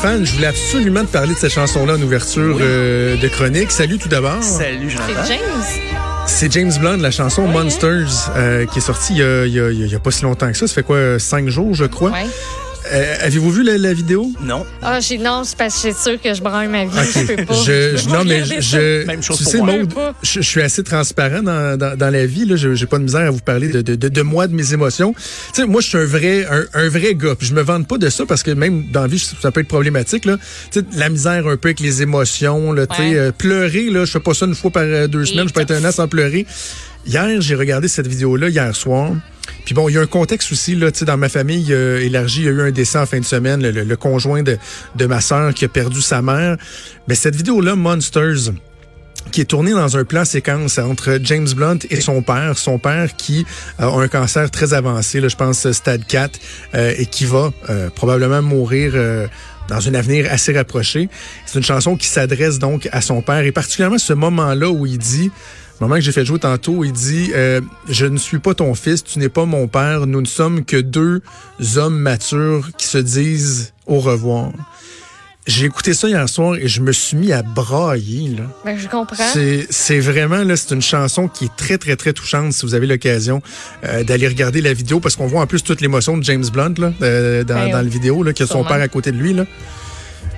Stéphane, je voulais absolument te parler de cette chanson-là en ouverture euh, de chronique. Salut tout d'abord. Salut, Jonathan. C'est James. C'est James Blunt, la chanson Monsters, euh, qui est sortie il y, a, il, y a, il y a pas si longtemps que ça. Ça fait quoi, cinq jours, je crois? Ouais. Euh, Avez-vous vu la, la vidéo? Non. Ah, j'ai non, c'est parce que j'ai sûr que je branle ma vie. Je peux pas. Je, je- non, mais je, Même chose tu sais, moi. Je je, je suis assez transparent dans, dans, dans la vie. Là, Je- j'ai pas de misère à vous parler de, de, de, de moi, de mes émotions. Tu sais, moi, je suis un vrai, un, un vrai gars. Puis je me vante pas de ça parce que même dans la vie, ça peut être problématique. Là. Tu sais, la misère un peu avec les émotions. Là, tu sais, Ouais. euh, pleurer, là, je fais pas ça une fois par euh, deux semaines. Je peux être un an sans pleurer. Hier, j'ai regardé cette vidéo-là hier soir. Puis bon, il y a un contexte aussi là, tu sais, dans ma famille élargie, il y a eu un décès en fin de semaine, le, conjoint de, de ma sœur qui a perdu sa mère. Mais cette vidéo-là, Monsters, qui est tournée dans un plan séquence entre James Blunt et son père, son père qui euh, a un cancer très avancé, là, je pense stade 4, euh, et qui va euh, probablement mourir. euh, dans un avenir assez rapproché. C'est une chanson qui s'adresse donc à son père et particulièrement ce moment-là où il dit, moment que j'ai fait jouer tantôt, il dit euh, Je ne suis pas ton fils, tu n'es pas mon père, nous ne sommes que deux hommes matures qui se disent au revoir. J'ai écouté ça hier soir et je me suis mis à brailler. Là. Ben, je comprends. C'est, vraiment là, c'est une chanson qui est très très très touchante si vous avez l'occasion euh, d'aller regarder la vidéo parce qu'on voit en plus toute l'émotion de James Blunt là, euh, dans, Ben, dans la vidéo là, qui a son père à côté de lui là.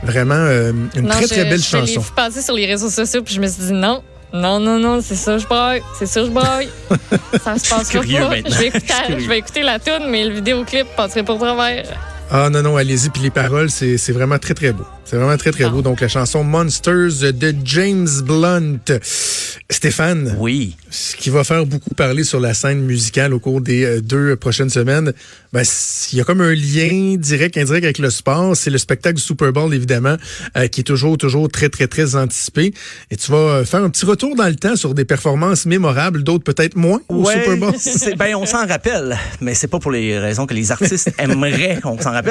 Vraiment euh, une Non, très je- très belle je chanson. vu passer sur les réseaux sociaux, puis je me suis dit non. Non, non, non, c'est ça, je braille. C'est ça, je braille. ça se curieux pas. Je vais, écouter, Je vais écouter la tune, mais le vidéoclip passerait pour travers. Ah non non, allez-y puis les paroles c'est c'est vraiment très très beau. C'est vraiment très très Ah. beau. Donc la chanson Monsters de James Blunt. Stéphane, Oui. ce qui va faire beaucoup parler sur la scène musicale au cours des euh, deux prochaines semaines, ben, il y a comme un lien direct, indirect avec le sport. C'est le spectacle du Super Bowl, évidemment, euh, qui est toujours, toujours très, très, très anticipé. Et tu vas euh, faire un petit retour dans le temps sur des performances mémorables, d'autres peut-être moins au Ouais, Super Bowl. ben, on s'en rappelle, mais c'est pas pour les raisons que les artistes aimeraient qu'on s'en rappelle.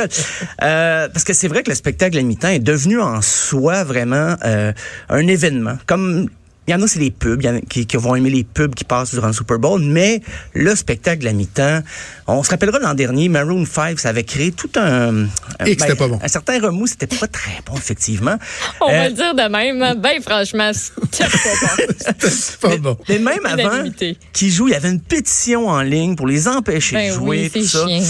Euh, parce que c'est vrai que le spectacle à mi-temps est devenu en soi vraiment euh, un événement. Comme il y en a, c'est les pubs, il y en a qui, qui vont aimer les pubs qui passent durant le Super Bowl, mais le spectacle à mi-temps, on se rappellera l'an dernier, Maroon 5, ça avait créé tout un... un- Et pas bon. Un certain remous, c'était pas très bon, effectivement. On Euh, va le dire de même. Ben, franchement, c'était pas bon. C'est pas bon. Mais même avant qu'ils jouent, il y avait une pétition en ligne pour les empêcher Ben de jouer, oui, tout c'est ça. chiant.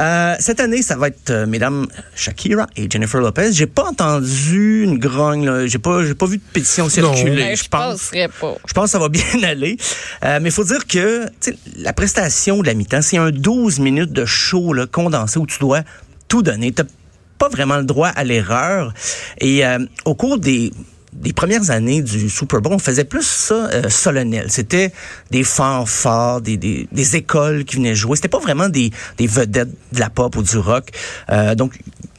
Euh, cette année, ça va être euh, mesdames Shakira et Jennifer Lopez. J'ai pas entendu une grogne, là. J'ai pas, j'ai pas vu de pétition circuler. Ben, je pense. Penserais pas. Je pense que ça va bien aller. Euh, mais il faut dire que tu la prestation de la mi-temps, c'est un 12 minutes de show là, condensé où tu dois tout donner. T'as pas vraiment le droit à l'erreur. Et euh, au cours des des premières années du Super Bowl, on faisait plus ça euh, solennel. C'était des fanfares, des, des, des écoles qui venaient jouer. C'était pas vraiment des, des vedettes de la pop ou du rock. Euh, donc,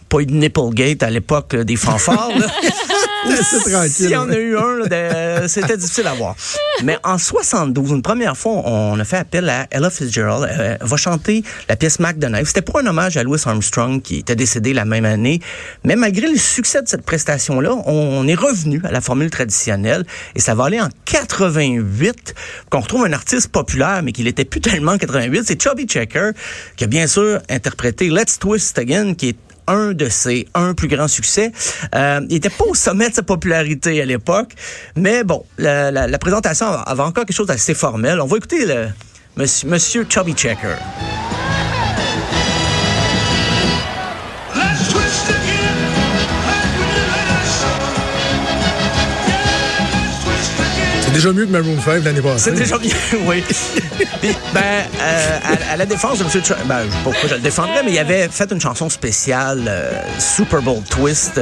pas eu de Nipplegate à l'époque là, des fanfares. tranquille. S'il y en a eu un, là, de- c'était difficile à voir. Mais en 72, une première fois, on a fait appel à Ella Fitzgerald. Euh, Elle va chanter la pièce Mac the Knife. C'était pour un hommage à Louis Armstrong qui était décédé la même année. Mais malgré le succès de cette prestation-là, on est revenu à la formule traditionnelle et ça va aller en 88 qu'on retrouve un artiste populaire, mais qui n'était plus tellement en 88. C'est Chubby Checker qui a bien sûr interprété Let's Twist Again, qui est un de ses un plus grands succès. Euh, il était pas au sommet de sa popularité à l'époque, mais bon, la, présentation avait encore quelque chose d'assez formel. On va écouter le monsieur Chubby Checker. Déjà mieux que Maroon 5 l'année passée. C'est déjà bien, oui. Puis, ben, euh, à, à la défense de M. Trump, ben, je sais pas pourquoi je le défendrais, mais il avait fait une chanson spéciale, euh, Super Bowl Twist.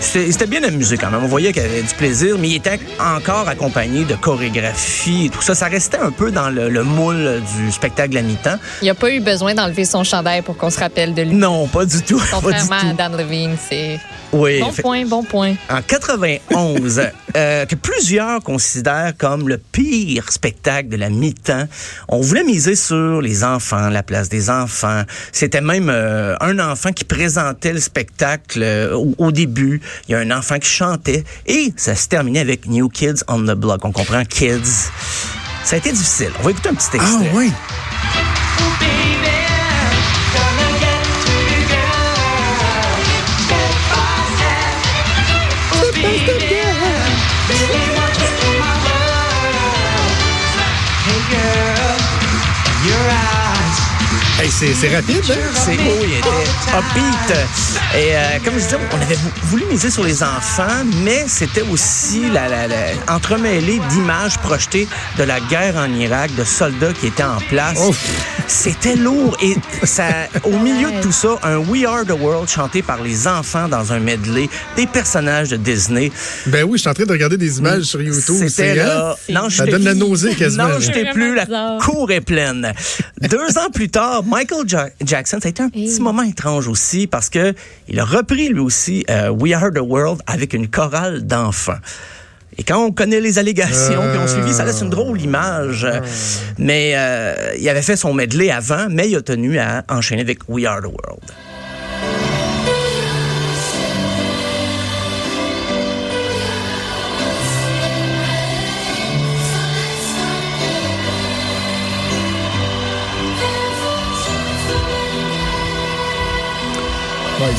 C'était c'était bien amusé quand même. On voyait qu'il avait du plaisir, mais il était encore accompagné de chorégraphie et tout ça. Ça restait un peu dans le, le moule du spectacle à mi-temps. Il a pas eu besoin d'enlever son chandail pour qu'on se rappelle de lui. Non, pas du tout. Pas du Contrairement à. Dan Levine, c'est. Oui, Bon fait- point, bon point. en 91, euh, que plusieurs considèrent comme le pire spectacle de la mi-temps. On voulait miser sur les enfants, la place des enfants. C'était même euh, un enfant qui présentait le spectacle euh, au, au début. Il y a un enfant qui chantait et ça se terminait avec New Kids on the Block. On comprend Kids. Ça a été difficile. On va écouter un petit Ah extrait. oui. C'est c'est rapide, hein? C'est beau, il était upbeat. Et euh, comme je disais, on avait vou- voulu miser sur les enfants, mais c'était aussi la, la, la- entremêlé d'images projetées de la guerre en Irak, de soldats qui étaient en place. Ouf. C'était lourd. Et ça, au milieu de tout ça, un We Are the World chanté par les enfants dans un medley, des personnages de Disney. Ben oui, je suis en train de regarder des images sur YouTube. C'était c'est, hein? là. Non, Ça donne la nausée quasiment. Non, je t'ai plus. La cour est pleine. Deux ans plus tard, Michael Ja- Jackson, ça a été un petit moment étrange aussi parce que il a repris lui aussi euh, We Are the World avec une chorale d'enfants. Et quand on connaît les allégations Euh. qui ont suivi, ça laisse une drôle image. Mais euh, il avait fait son medley avant, mais il a tenu à enchaîner avec We Are the World.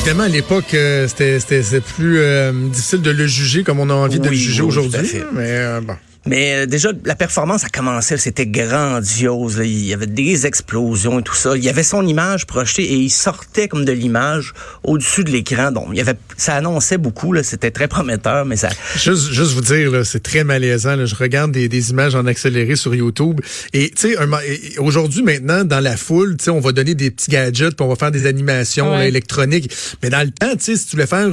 Évidemment, à l'époque, euh, c'était plus euh, difficile de le juger comme on a envie de le juger oui, aujourd'hui. Mais euh, bon. Mais euh, déjà, la performance a commencé, c'était grandiose. là. Il y avait des explosions et tout ça. Il y avait son image projetée et il sortait comme de l'image au-dessus de l'écran. Donc, il y avait, ça annonçait beaucoup. là. C'était très prometteur, mais ça. Juste, juste vous dire, là, c'est très malaisant. là. Je regarde des, des images en accéléré sur YouTube. Et tu sais, aujourd'hui, maintenant, dans la foule, tu sais, on va donner des petits gadgets, puis on va faire des animations Ouais. là, électroniques. Mais dans le temps, tu sais, si tu voulais faire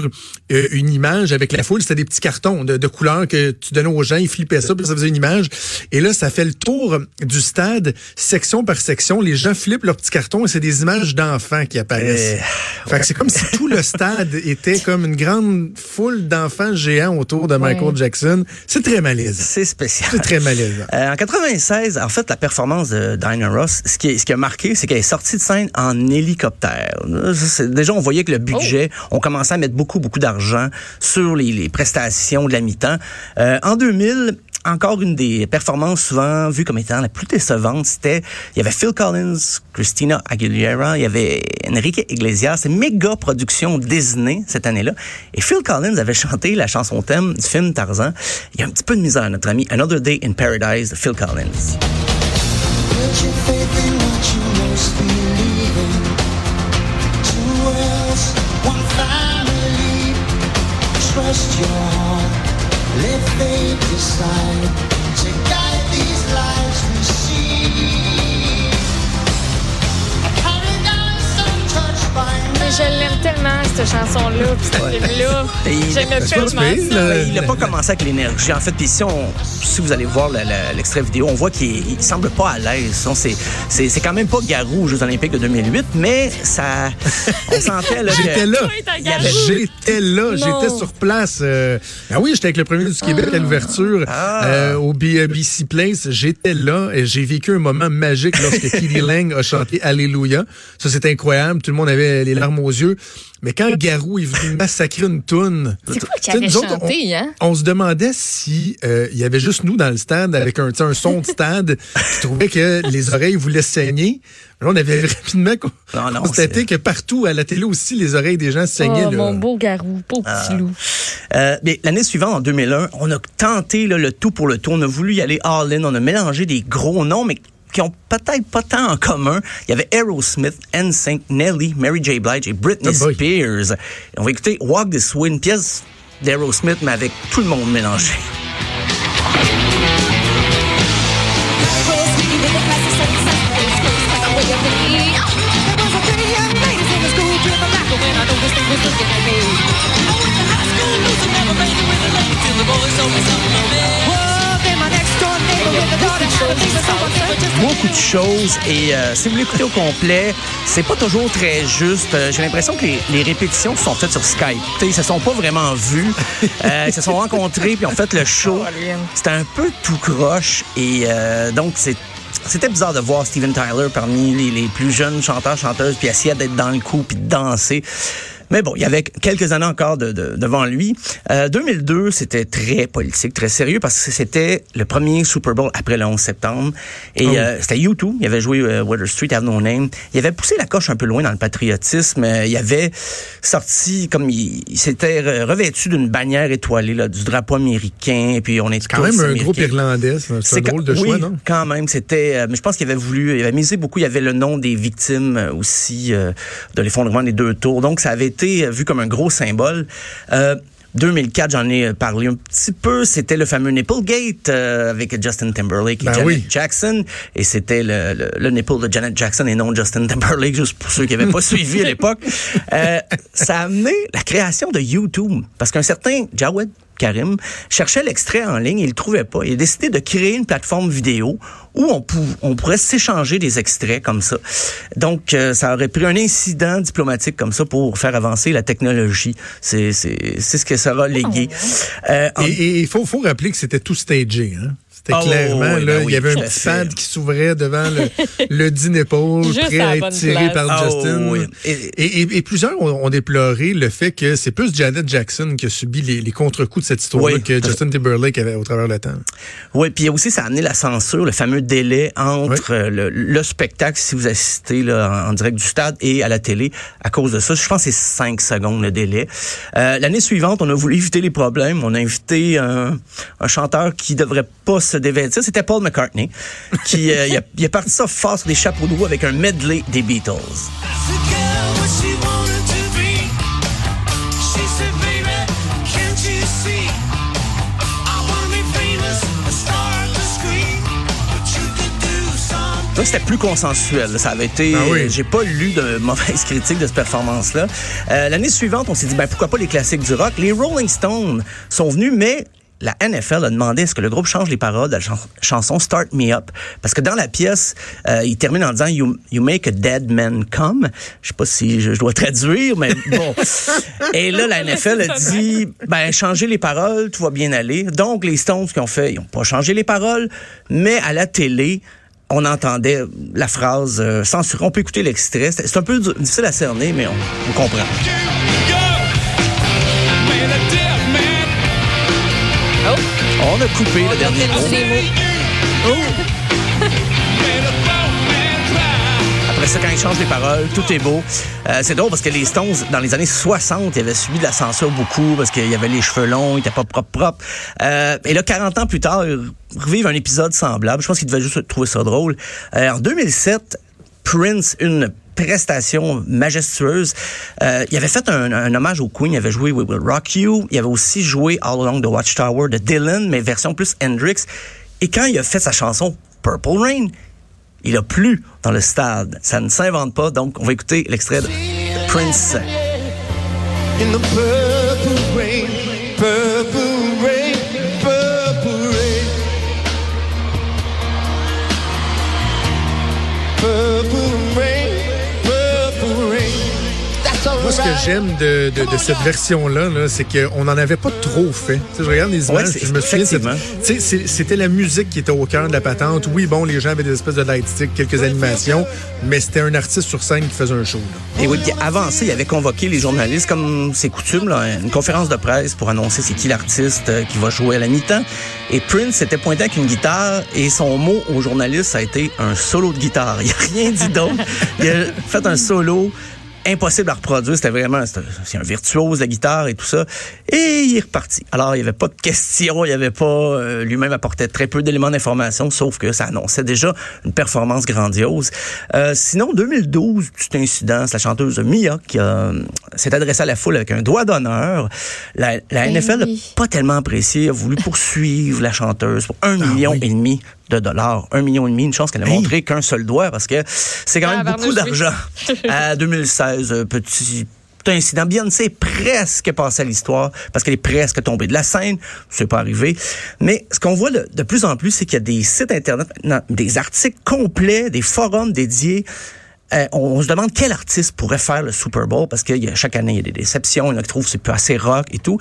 euh, une image avec la foule, c'était des petits cartons de, de couleurs que tu donnais aux gens, ils flippaient ça, puis ça faisait une image. Et là, ça fait le tour du stade, section par section. Les gens flippent leurs petits cartons et c'est des images d'enfants qui apparaissent. Euh, Fait que c'est comme si tout le stade était comme une grande foule d'enfants géants autour de Michael Ouais. Jackson. C'est très malaisant. C'est spécial. C'est très malaisant. Euh, en 96, en fait, la performance de Diana Ross, ce qui, est- ce qui a marqué, c'est qu'elle est sortie de scène en hélicoptère. Déjà, on voyait que le budget, on commençait à mettre beaucoup, beaucoup d'argent sur les, les prestations de la mi-temps. Euh, en 2000, encore une des performances souvent vues comme étant la plus décevante, c'était, il y avait Phil Collins, Christina Aguilera, il y avait Enrique Iglesias, méga production Disney cette année-là. Et Phil Collins avait chanté la chanson thème du film Tarzan. Il y a un petit peu de misère, notre ami Another Day in Paradise de Phil Collins. Je l'aime tellement, cette chanson-là, puis ce film-là. Ça. là. Ben, il n'a pas commencé avec l'énergie. En fait, puis si, on, si vous allez voir l'extrait vidéo, on voit qu'il semble pas à l'aise. C'est, c'est, c'est quand même pas Garou aux Jeux Olympiques de 2008, mais ça, on sentait là, J'étais là. J'étais là, j'étais sur place. euh, ah oui, j'étais avec le premier du Québec à l'ouverture Ah. euh, au B- BC Place. J'étais là et j'ai vécu un moment magique lorsque Kitty Lang a chanté Alléluia. Ça, c'est incroyable. Tout le monde avait les larmes aux yeux. Mais quand Garou est venu massacrer une toune... C'est quoi qui Tu sais, avait chanté, hein? on se demandait si euh, il y avait juste nous dans le stade avec un, son de stade qui trouvait que les oreilles voulaient saigner. Là, on avait rapidement Non, non, constaté que partout à la télé aussi, les oreilles des gens saignaient. Oh, là. mon beau garou, pauvre petit loup. Euh, mais l'année suivante, en 2001, on a tenté là, le tout pour le tout. On a voulu y aller all-in. On a mélangé des gros noms, mais qui ont peut-être pas tant en commun. Il y avait Aerosmith, NSYNC, Nelly, Mary J. Blige et Britney Oh. Spears. Et on va écouter Walk This Way, une pièce d'Aerosmith, mais avec tout le monde mélangé. Beaucoup de choses et euh, si vous l'écoutez au complet, c'est pas toujours très juste. Euh, J'ai l'impression que les, les répétitions sont faites sur Skype. T'sais, ils se sont pas vraiment vus. Euh, ils se sont rencontrés puis ont fait le show. C'était un peu tout croche et euh, donc c'est c'était bizarre de voir Steven Tyler parmi les, les plus jeunes chanteurs, chanteuses, puis essayer d'être dans le coup, puis de danser. Mais bon, il y avait quelques années encore de, de- devant lui. Euh, 2002, c'était très politique, très sérieux, parce que c'était le premier Super Bowl après le 11 septembre. Et Oh. euh, c'était U2, il avait joué euh, Water Street, Have No Name. Il avait poussé la coche un peu loin dans le patriotisme. Euh, il avait sorti, comme il, il s'était re- revêtu d'une bannière étoilée, là, du drapeau américain, et puis on est Quand même un groupe irlandais. C'est un- drôle de quand- choix, oui, non? quand même, c'était. euh, mais je pense qu'il avait voulu, il avait misé beaucoup. Il y avait le nom des victimes euh, aussi euh, de l'effondrement des deux tours. Donc, ça avait été euh, vu comme un gros symbole. Euh, 2004, j'en ai euh, parlé un petit peu. C'était le fameux Nipplegate euh, avec Justin Timberlake et Ben Janet oui. Jackson. Et c'était le, le, le nipple de Janet Jackson et non Justin Timberlake, juste pour ceux qui n'avaient pas suivi à l'époque. Euh, ça a amené la création de YouTube. Parce qu'un certain Jawed Karim cherchait l'extrait en ligne et il le trouvait pas. Il a décidé de créer une plateforme vidéo où on, pou- on pourrait s'échanger des extraits comme ça. Donc, euh, ça aurait pris un incident diplomatique comme ça pour faire avancer la technologie. C'est ce que ça va léguer. Euh, en- Et et il faut, faut rappeler que c'était tout stagé. Hein? C'était Ah, clairement, oui, là, ben il y avait un petit pad qui s'ouvrait devant le, le dîner-pôle, Juste prêt à la à être tiré place. par Ah, Justin. oui. Et, Et- et- et plusieurs ont, ont déploré le fait que c'est plus Janet Jackson qui a subi les, les contre-coups de cette histoire-là Oui, que Justin Timberlake avait au travers le temps. Oui, puis aussi, ça a amené la censure, le fameux délai entre euh, le, le spectacle, si vous assistez là, en, en direct du stade, et à la télé. À cause de ça, je pense que c'est cinq secondes le délai. Euh, L'année suivante, on a voulu éviter les problèmes. On a invité un, un chanteur qui devrait pas se dévêtir. C'était Paul McCartney, qui euh, il, a, parti ça fort sur des chapeaux de roue avec un medley des Beatles. C'était plus consensuel. Ça avait été. Ah oui. euh, J'ai pas lu de mauvaises critiques de cette performance-là. Euh, L'année suivante, on s'est dit, ben pourquoi pas les classiques du rock? Les Rolling Stones sont venus, mais la NFL a demandé à ce que le groupe change les paroles de la chan- chanson Start Me Up. Parce que dans la pièce, euh, il termine en disant you, you make a dead man come. Je sais pas si je, je dois traduire, mais bon. Et là, la NFL a dit, ben, changez les paroles, tout va bien aller. Donc, les Stones qui ont fait, ils ont pas changé les paroles, mais à la télé, on entendait la phrase euh, censurée. On peut écouter l'extrait. C'est un peu difficile à cerner, mais on, on comprend. On a coupé le dernier mot. Après ça, quand ils changent les paroles, tout est beau. Euh, c'est drôle parce que les Stones, dans les années 60, ils avaient subi de la censure beaucoup parce qu'il y avait les cheveux longs, ils étaient pas propres propres. Euh, et là, 40 ans plus tard, ils revivent un épisode semblable. Je pense qu'ils devaient juste trouver ça drôle. Euh, en 2007, Prince, une prestation majestueuse. Euh, il avait fait un, hommage au Queen, il avait joué We Will Rock You, il avait aussi joué All Along the Watchtower de Dylan, mais version plus Hendrix. Et quand il a fait sa chanson Purple Rain, il a plu dans le stade. Ça ne s'invente pas, donc on va écouter l'extrait de Prince. In the purple rain, purple j'aime de, de, de cette version-là, là, c'est qu'on n'en avait pas trop fait. Tu sais, je regarde les images, je me souviens, c'était la musique qui était au cœur de la patente. Oui, bon, les gens avaient des espèces de light stick, quelques animations, mais c'était un artiste sur scène qui faisait un show. là. Et oui, puis avant ça, il avait convoqué les journalistes, comme c'est coutume, là, une conférence de presse pour annoncer c'est qui l'artiste euh, qui va jouer à la mi-temps. Et Prince s'était pointé avec une guitare et son mot aux journalistes, ça a été un solo de guitare. Il n'a rien dit d'autre. Il a fait un solo impossible à reproduire. C'était vraiment, c'est un- virtuose de la guitare et tout ça. Et il est reparti. Alors, il n'y avait pas de questions, il n'y avait pas, euh, lui-même apportait très peu d'éléments d'information, sauf que ça annonçait déjà une performance grandiose. Euh, sinon, 2012, petit incident, c'est la chanteuse Mia qui euh, s'est adressée à la foule avec un doigt d'honneur. La, la Ben NFL n'a oui. pas tellement apprécié, a voulu poursuivre la chanteuse pour un million oui. et demi de dollars. Un million et demi, une chance qu'elle a Hey. montré qu'un seul doigt parce que c'est quand même Ah, beaucoup Barnouche, oui. d'argent. à 2016, euh, petit un incident. Beyoncé est presque passée à l'histoire parce qu'elle est presque tombée de la scène. C'est pas arrivé. Mais ce qu'on voit de, de plus en plus, c'est qu'il y a des sites Internet, non, des articles complets, des forums dédiés euh, on, on se demande quel artiste pourrait faire le Super Bowl parce que il y a- chaque année, il y a des déceptions. Il y en a qui trouvent que c'est pas assez rock et tout.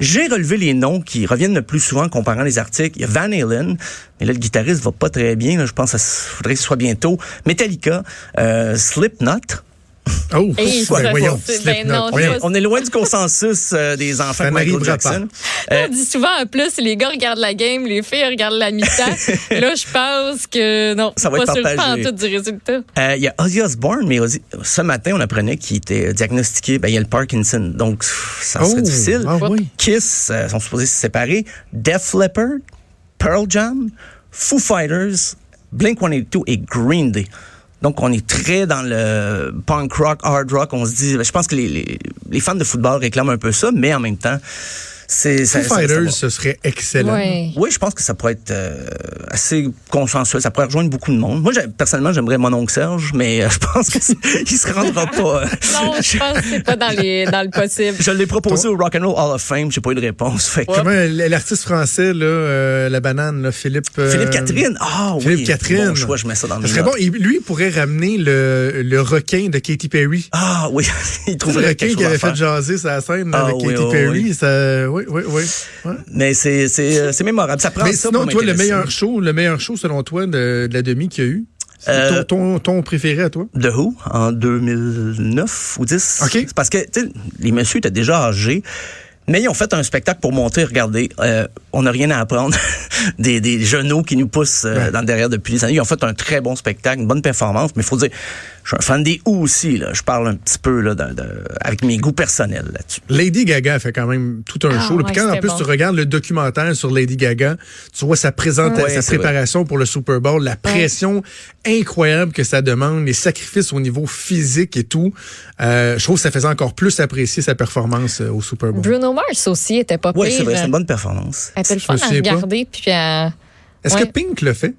J'ai relevé les noms qui reviennent le plus souvent en comparant les articles. Van Halen, mais là, le guitariste va pas très bien. je pense qu'il faudrait que ce soit bientôt. Metallica, euh, Slipknot. Oh, Hey, ben voyons, ben non, On voyons. est, on est loin du consensus euh, des enfants de Michael. Jackson. Euh, on dit souvent, en plus, les gars regardent la game, les filles regardent la mi-temps. là, je pense que non, Ça va pas être partagé. tout du résultat. Euh, Il y a Ozzy Osbourne, mais Ozzy- ce matin, on apprenait qu'il était diagnostiqué, ben, il y a le Parkinson. Donc, ça serait Oh, difficile. ah oui. Kiss euh, sont supposés se séparer. Def Leppard, Pearl Jam, Foo Fighters, Blink-182 et Green Day. Donc, on est très dans le punk rock, hard rock. On se dit, je pense que les, les, les fans de football réclament un peu ça, mais en même temps, c'est... ça- Foo ça- ça Fighters, ce serait excellent. Ouais. Oui, je pense que ça pourrait être euh, assez consensuel. Ça pourrait rejoindre beaucoup de monde. Moi, j'ai- personnellement, j'aimerais mon oncle Serge, mais euh, je pense qu'il se rendra pas. euh. Non, je pense que c'est pas dans, les, dans le possible. Je l'ai proposé au Rock and Roll Hall of Fame, j'ai pas eu de réponse. Fait que- Comment l'artiste français, là, euh, la banane, là, Philippe. euh, Philippe Catherine. Ah oui. Philippe Catherine. Bon choix, je mets ça dans Ça mes serait bon. Il- lui, il pourrait ramener le, le requin de Katy Perry. Ah oui, il Le trouverait requin quelque qui avait fait jaser sa scène Ah avec oui, Katy oui, Perry. oui. Ça, oui, oui, oui. Ouais. Mais c'est c'est euh, c'est mémorable. Ça prend Mais ça sinon, pour toi, le meilleur show, le meilleur show selon toi de, de la demi qu'il y a eu, Euh, ton, ton, ton préféré à toi? The Who? En 2009 ou 10. OK. C'est parce que les messieurs étaient déjà âgés. Mais ils ont fait un spectacle pour montrer, regardez, euh, on n'a rien à apprendre des, des genoux qui nous poussent euh, Ouais. dans le derrière depuis des années. Ils ont fait un très bon spectacle, une bonne performance, mais il faut dire, je suis un fan des Who aussi. Là. Je parle un petit peu là, de- de- avec mes goûts personnels là-dessus. Lady Gaga fait quand même tout un Ah, show. là. Puis ouais, quand en plus bon. tu regardes le documentaire sur Lady Gaga, tu vois sa présentation, Ouais, sa préparation pour le Super Bowl, la pression incroyable que ça demande, les sacrifices au niveau physique et tout. Euh, je trouve que ça faisait encore plus apprécier sa performance euh, au Super Bowl. Bruno Mars aussi était pas Oui, pire. c'est vrai, c'est une bonne performance. Elle était le fun à pas? regarder. Puis à Est-ce ouais. que Pink le fait?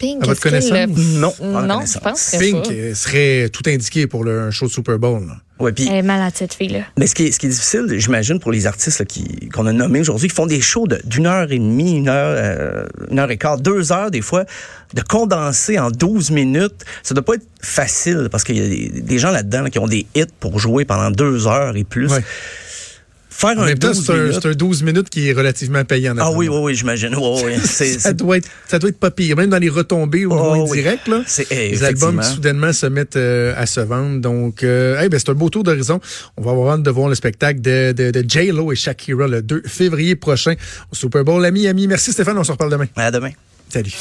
Pink, À votre connaissance? le- Non, Non, connaissance. je pense que Pink serait tout indiqué pour le, un show de Super Bowl. là. Ouais, puis Elle est malade, cette fille-là. Mais ce qui est, ce qui est difficile, j'imagine, pour les artistes qu'on a nommés aujourd'hui, qui font des shows de- d'une heure et demie, une heure, euh, une heure et quart, deux heures des fois, de condenser en 12 minutes, ça doit pas être facile parce qu'il y a des, des gens là-dedans là, qui ont des hits pour jouer pendant deux heures et plus. Ouais. Faire En un même temps, 12 c'est un, minutes. c'est un 12 minutes qui est relativement payant. Ah oui, oui, oui, j'imagine. Ça doit, être, ça doit être pas pire. Même dans les retombées au Oh, oui. indirect, là, C'est- eh, les albums qui soudainement se mettent euh, à se vendre. Donc, euh, hey, ben, c'est un beau tour d'horizon. On va avoir hâte de voir le spectacle de, de, de J-Lo et Shakira le 2 février prochain au Super Bowl. Ami, ami, merci Stéphane, on se reparle demain. À demain. Salut.